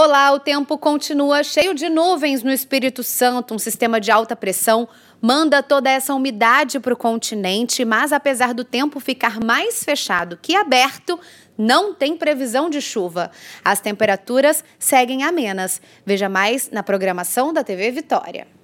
Olá, o tempo continua cheio de nuvens no Espírito Santo. Um sistema de alta pressão manda toda essa umidade para o continente, mas apesar do tempo ficar mais fechado que aberto, não tem previsão de chuva. As temperaturas seguem amenas. Veja mais na programação da TV Vitória.